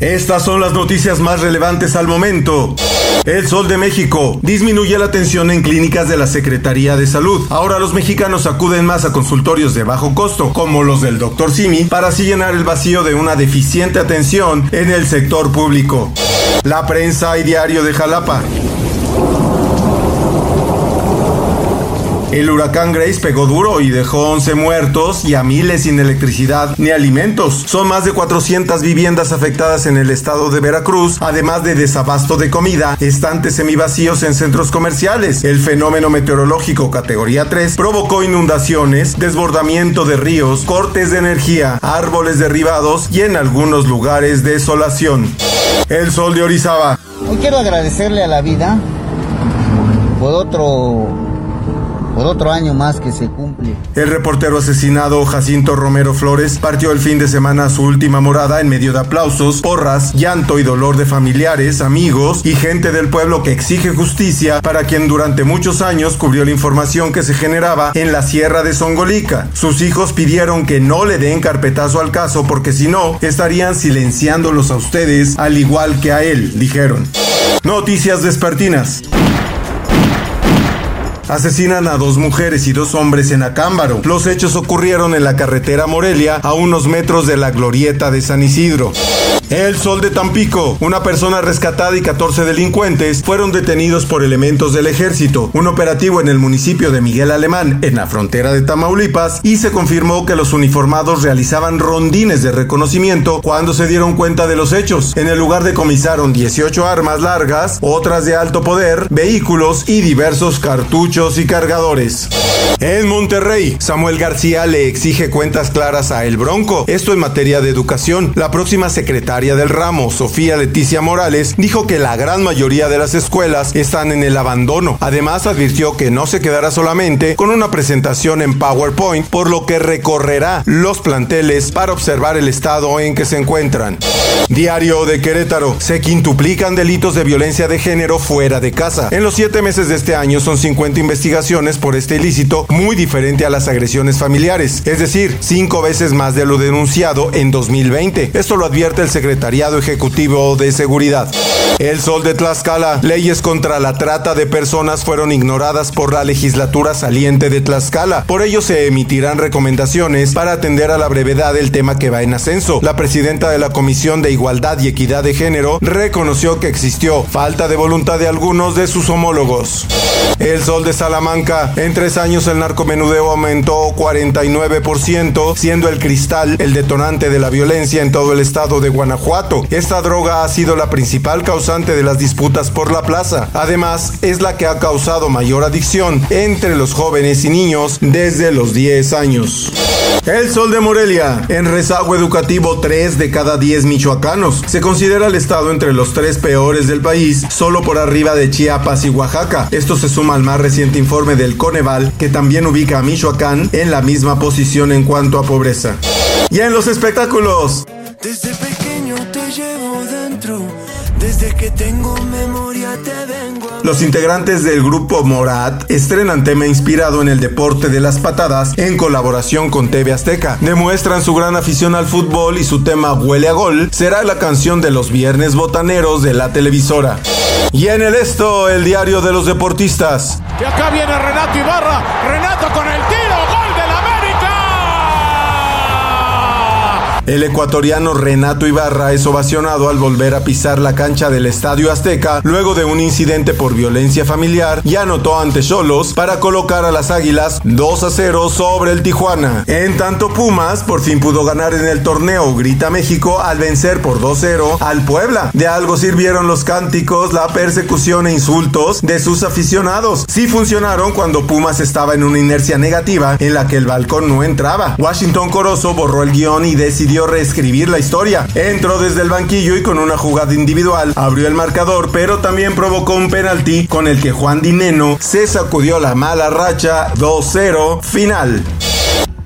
Estas son las noticias más relevantes al momento. El Sol de México disminuye la atención en clínicas de la Secretaría de Salud. Ahora los mexicanos acuden más a consultorios de bajo costo, como los del Dr. Simi, para así llenar el vacío de una deficiente atención en el sector público. La prensa y diario de Jalapa. El huracán Grace pegó duro y dejó 11 muertos y a miles sin electricidad ni alimentos. Son más de 400 viviendas afectadas en el estado de Veracruz, además de desabasto de comida, estantes semivacíos en centros comerciales. El fenómeno meteorológico categoría 3 provocó inundaciones, desbordamiento de ríos, cortes de energía, árboles derribados y en algunos lugares desolación. El sol de Orizaba. Hoy quiero agradecerle a la vida por otro por otro año más que se cumple. El reportero asesinado Jacinto Romero Flores partió el fin de semana a su última morada en medio de aplausos, porras, llanto y dolor de familiares, amigos y gente del pueblo que exige justicia para quien durante muchos años cubrió la información que se generaba en la sierra de Songolica. Sus hijos pidieron que no le den carpetazo al caso porque si no estarían silenciándolos a ustedes al igual que a él, dijeron. Noticias despertinas. Asesinan a dos mujeres y dos hombres en Acámbaro. Los hechos ocurrieron en la carretera Morelia, a unos metros de la glorieta de San Isidro. El Sol de Tampico. Una persona rescatada y 14 delincuentes fueron detenidos por elementos del ejército. Un operativo en el municipio de Miguel Alemán, en la frontera de Tamaulipas, y se confirmó que los uniformados realizaban rondines de reconocimiento cuando se dieron cuenta de los hechos. En el lugar decomisaron 18 armas largas, otras de alto poder, vehículos y diversos cartuchos y cargadores. En Monterrey, Samuel García le exige cuentas claras a El Bronco, esto en materia de educación. La próxima secretaria del ramo, Sofía Leticia Morales, dijo que la gran mayoría de las escuelas están en el abandono. Además, advirtió que no se quedará solamente con una presentación en PowerPoint, por lo que recorrerá los planteles para observar el estado en que se encuentran. Diario de Querétaro. Se quintuplican delitos de violencia de género fuera de casa. En los siete meses de este año son 50 investigaciones por este ilícito, muy diferente a las agresiones familiares, es decir, cinco veces más de lo denunciado en 2020. Esto lo advierte el Secretariado Ejecutivo de Seguridad. El Sol de Tlaxcala. Leyes contra la trata de personas fueron ignoradas por la legislatura saliente de Tlaxcala. Por ello se emitirán recomendaciones para atender a la brevedad el tema que va en ascenso. La presidenta de la Comisión de Igualdad y Equidad de Género reconoció que existió falta de voluntad de algunos de sus homólogos. El Sol de Salamanca. En tres años el narcomenudeo aumentó 49%, siendo el cristal el detonante de la violencia en todo el estado de Guanajuato. Esta droga ha sido la principal causante de las disputas por la plaza. Además, es la que ha causado mayor adicción entre los jóvenes y niños desde los 10 años. El Sol de Morelia. En rezago educativo, 3 de cada 10 michoacanos. Se considera el estado entre los tres peores del país, solo por arriba de Chiapas y Oaxaca. Esto se suma al más reciente informe del Coneval, que también ubica a Michoacán en la misma posición en cuanto a pobreza. Y en los espectáculos. Llevo dentro, desde que tengo memoria te vengo a Los integrantes del grupo Morat estrenan tema inspirado en el deporte de las patadas en colaboración con TV Azteca. Demuestran su gran afición al fútbol y su tema Huele a Gol será la canción de los viernes botaneros de la televisora. Y en el esto, el diario de los deportistas. Y acá viene Renato Ibarra. Renato con el tiro. Gol El ecuatoriano Renato Ibarra es ovacionado al volver a pisar la cancha del Estadio Azteca luego de un incidente por violencia familiar y anotó ante Cholos para colocar a las Águilas 2 a 0 sobre el Tijuana. En tanto Pumas por fin pudo ganar en el torneo Grita México al vencer por 2-0 al Puebla. De algo sirvieron los cánticos, la persecución e insultos de sus aficionados. Sí funcionaron cuando Pumas estaba en una inercia negativa en la que el balcón no entraba. Washington Corozo borró el guion y decidió reescribir la historia. Entró desde el banquillo y con una jugada individual abrió el marcador, pero también provocó un penalti con el que Juan Dineno se sacudió la mala racha 2-0 final.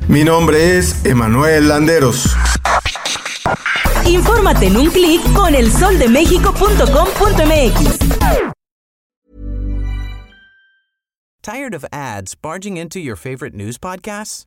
Mi nombre es Emanuel Landeros. Infórmate en un clic con elsoldemexico.com.mx. Tired of ads barging into your favorite news podcasts?